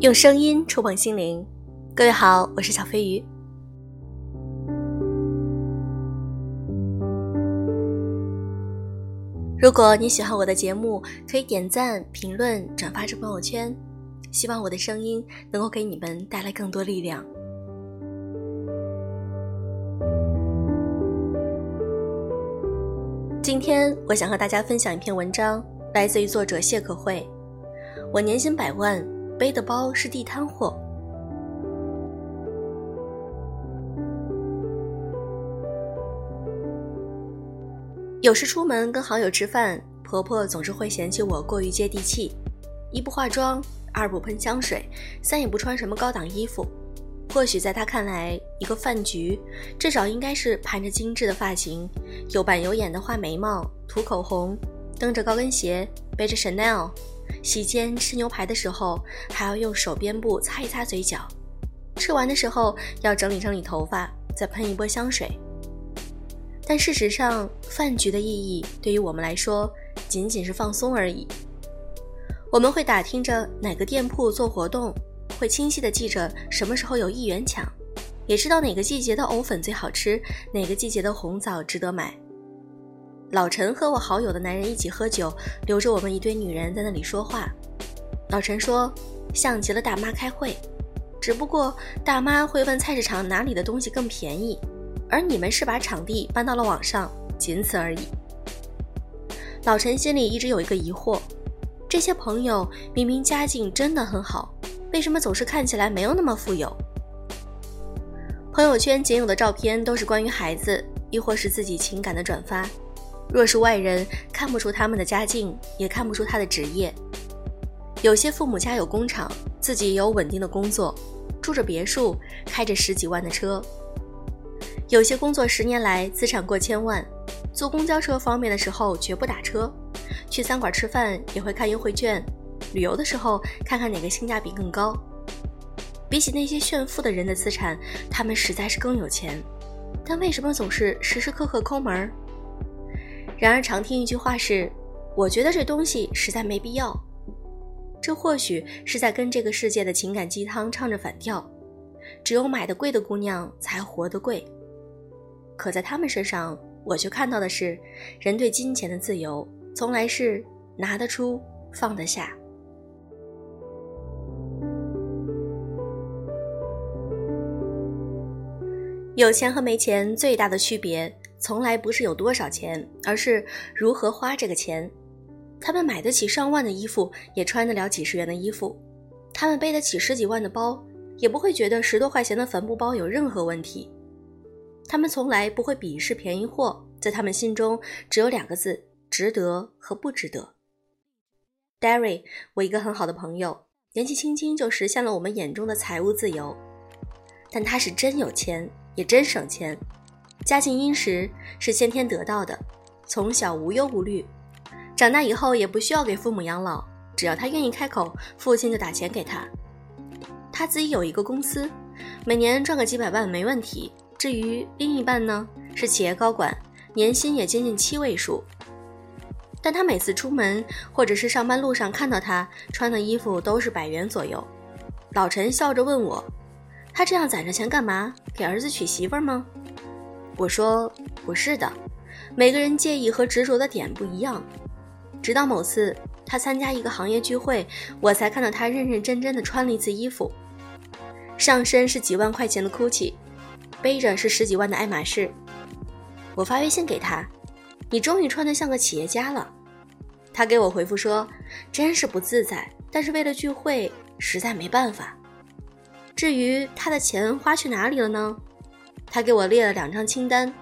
用声音触碰心灵，各位好，我是小飞鱼。如果你喜欢我的节目，可以点赞、评论、转发至朋友圈。希望我的声音能够给你们带来更多力量。今天我想和大家分享一篇文章，来自于作者谢可慧。我年薪百万，背的包是地摊货。有时出门跟好友吃饭，婆婆总是会嫌弃我过于接地气，一不化妆，二不喷香水，三也不穿什么高档衣服。或许在她看来，一个饭局至少应该是盘着精致的发型，有板有眼的画眉毛、涂口红，蹬着高跟鞋，背着 Chanel。席间吃牛排的时候，还要用手边布擦一擦嘴角；吃完的时候要整理整理头发，再喷一波香水。但事实上，饭局的意义对于我们来说，仅仅是放松而已。我们会打听着哪个店铺做活动，会清晰的记着什么时候有一元抢，也知道哪个季节的藕粉最好吃，哪个季节的红枣值得买。老陈和我好友的男人一起喝酒，留着我们一堆女人在那里说话。老陈说，像极了大妈开会，只不过大妈会问菜市场哪里的东西更便宜，而你们是把场地搬到了网上，仅此而已。老陈心里一直有一个疑惑：这些朋友明明家境真的很好，为什么总是看起来没有那么富有？朋友圈仅有的照片都是关于孩子，亦或是自己情感的转发。若是外人看不出他们的家境，也看不出他的职业。有些父母家有工厂，自己有稳定的工作，住着别墅，开着十几万的车。有些工作十年来资产过千万，坐公交车方便的时候绝不打车，去餐馆吃饭也会看优惠券，旅游的时候看看哪个性价比更高。比起那些炫富的人的资产，他们实在是更有钱，但为什么总是时时刻刻抠门儿？然而，常听一句话是：“我觉得这东西实在没必要。”这或许是在跟这个世界的情感鸡汤唱着反调。只有买的贵的姑娘才活得贵。可在他们身上，我却看到的是，人对金钱的自由，从来是拿得出，放得下。有钱和没钱最大的区别。从来不是有多少钱，而是如何花这个钱。他们买得起上万的衣服，也穿得了几十元的衣服；他们背得起十几万的包，也不会觉得十多块钱的帆布包有任何问题。他们从来不会鄙视便宜货，在他们心中只有两个字：值得和不值得。Darry，我一个很好的朋友，年纪轻轻就实现了我们眼中的财务自由，但他是真有钱，也真省钱。家境殷实是先天得到的，从小无忧无虑，长大以后也不需要给父母养老，只要他愿意开口，父亲就打钱给他。他自己有一个公司，每年赚个几百万没问题。至于另一半呢，是企业高管，年薪也接近七位数。但他每次出门或者是上班路上看到他穿的衣服都是百元左右。老陈笑着问我：“他这样攒着钱干嘛？给儿子娶媳妇吗？”我说不是的，每个人介意和执着的点不一样。直到某次他参加一个行业聚会，我才看到他认认真真的穿了一次衣服，上身是几万块钱的 GUCCI，背着是十几万的爱马仕。我发微信给他：“你终于穿得像个企业家了。”他给我回复说：“真是不自在，但是为了聚会，实在没办法。”至于他的钱花去哪里了呢？他给我列了两张清单，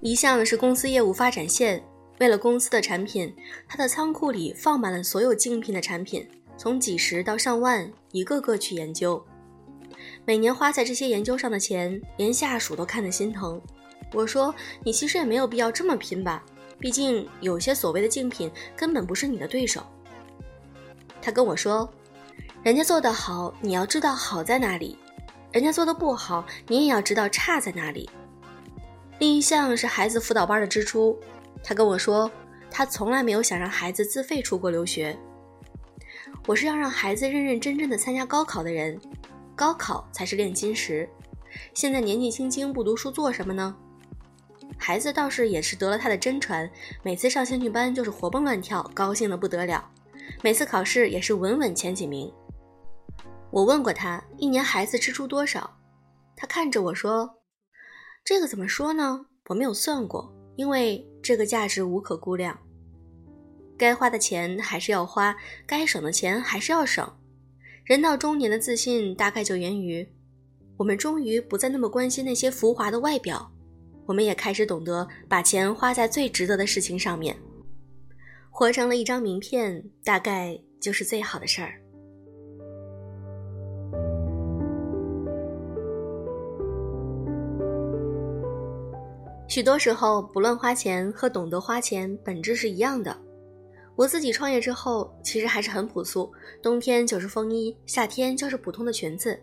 一项是公司业务发展线，为了公司的产品，他的仓库里放满了所有竞品的产品，从几十到上万，一个个去研究。每年花在这些研究上的钱，连下属都看得心疼。我说：“你其实也没有必要这么拼吧，毕竟有些所谓的竞品根本不是你的对手。”他跟我说：“人家做得好，你要知道好在哪里。”人家做的不好，你也要知道差在哪里。另一项是孩子辅导班的支出，他跟我说，他从来没有想让孩子自费出国留学。我是要让孩子认认真真的参加高考的人，高考才是炼金石。现在年纪轻轻不读书做什么呢？孩子倒是也是得了他的真传，每次上兴趣班就是活蹦乱跳，高兴的不得了。每次考试也是稳稳前几名。我问过他，一年孩子支出多少？他看着我说：“这个怎么说呢？我没有算过，因为这个价值无可估量。”该花的钱还是要花，该省的钱还是要省。人到中年的自信，大概就源于我们终于不再那么关心那些浮华的外表，我们也开始懂得把钱花在最值得的事情上面。活成了一张名片，大概就是最好的事儿。许多时候，不乱花钱和懂得花钱本质是一样的。我自己创业之后，其实还是很朴素，冬天就是风衣，夏天就是普通的裙子。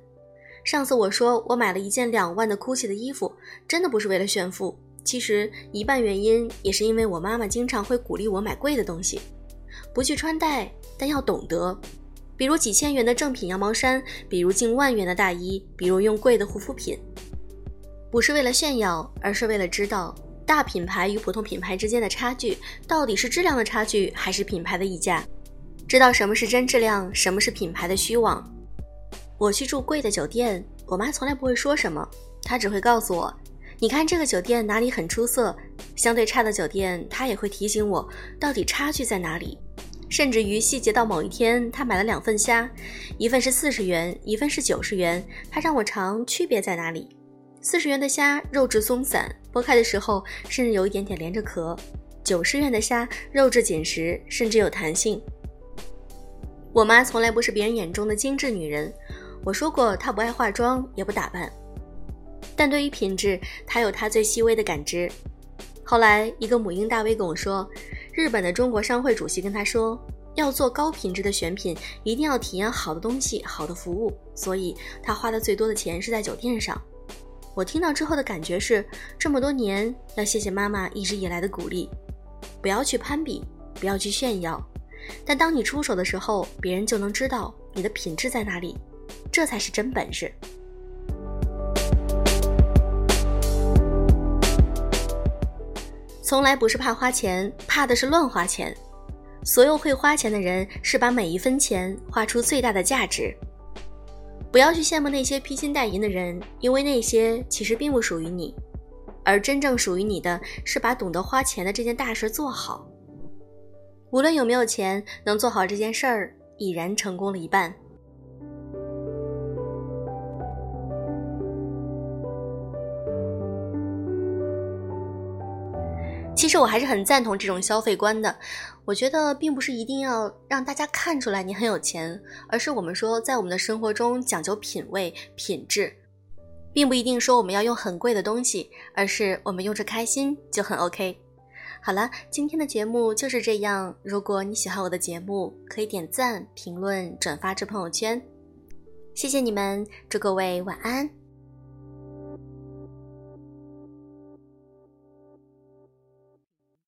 上次我说我买了一件两万的 GUCCI 的衣服，真的不是为了炫富，其实一半原因也是因为我妈妈经常会鼓励我买贵的东西，不去穿戴，但要懂得，比如几千元的正品羊毛衫，比如近万元的大衣，比如用贵的护肤品，不是为了炫耀，而是为了知道。大品牌与普通品牌之间的差距，到底是质量的差距，还是品牌的溢价？知道什么是真质量，什么是品牌的虚妄。我去住贵的酒店，我妈从来不会说什么，她只会告诉我：“你看这个酒店哪里很出色。”相对差的酒店，她也会提醒我到底差距在哪里。甚至于细节到某一天，她买了两份虾，一份是四十元，一份是九十元，她让我尝区别在哪里。四十元的虾肉质松散，剥开的时候甚至有一点点连着壳；九十元的虾肉质紧实，甚至有弹性。我妈从来不是别人眼中的精致女人，我说过她不爱化妆，也不打扮，但对于品质，她有她最细微的感知。后来，一个母婴大 V 跟我说，日本的中国商会主席跟他说，要做高品质的选品，一定要体验好的东西、好的服务，所以他花的最多的钱是在酒店上。我听到之后的感觉是，这么多年要谢谢妈妈一直以来的鼓励，不要去攀比，不要去炫耀，但当你出手的时候，别人就能知道你的品质在哪里，这才是真本事。从来不是怕花钱，怕的是乱花钱。所有会花钱的人，是把每一分钱花出最大的价值。不要去羡慕那些披金戴银的人，因为那些其实并不属于你，而真正属于你的是把懂得花钱的这件大事做好。无论有没有钱，能做好这件事儿，已然成功了一半。其实我还是很赞同这种消费观的。我觉得并不是一定要让大家看出来你很有钱，而是我们说在我们的生活中讲究品味、品质，并不一定说我们要用很贵的东西，而是我们用着开心就很 OK。好了，今天的节目就是这样。如果你喜欢我的节目，可以点赞、评论、转发至朋友圈。谢谢你们，祝各位晚安。